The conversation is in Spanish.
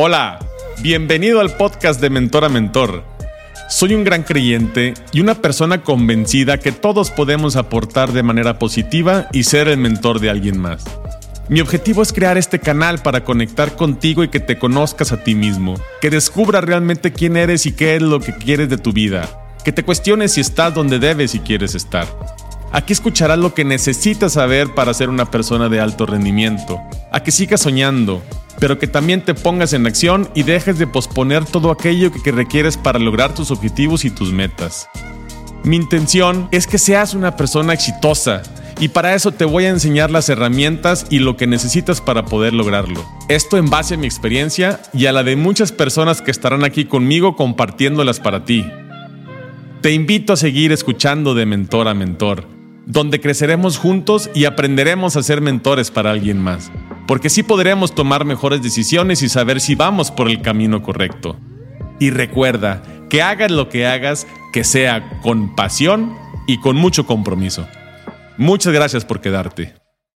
Hola, bienvenido al podcast de Mentor a Mentor. Soy un gran creyente y una persona convencida que todos podemos aportar de manera positiva y ser el mentor de alguien más. Mi objetivo es crear este canal para conectar contigo y que te conozcas a ti mismo, que descubras realmente quién eres y qué es lo que quieres de tu vida, que te cuestiones si estás donde debes y quieres estar. Aquí escucharás lo que necesitas saber para ser una persona de alto rendimiento, a que sigas soñando, pero que también te pongas en acción y dejes de posponer todo aquello que requieres para lograr tus objetivos y tus metas. Mi intención es que seas una persona exitosa y para eso te voy a enseñar las herramientas y lo que necesitas para poder lograrlo. Esto en base a mi experiencia y a la de muchas personas que estarán aquí conmigo compartiéndolas para ti. Te invito a seguir escuchando de mentor a mentor, donde creceremos juntos y aprenderemos a ser mentores para alguien más porque sí podremos tomar mejores decisiones y saber si vamos por el camino correcto. Y recuerda que hagas lo que hagas, que sea con pasión y con mucho compromiso. Muchas gracias por quedarte.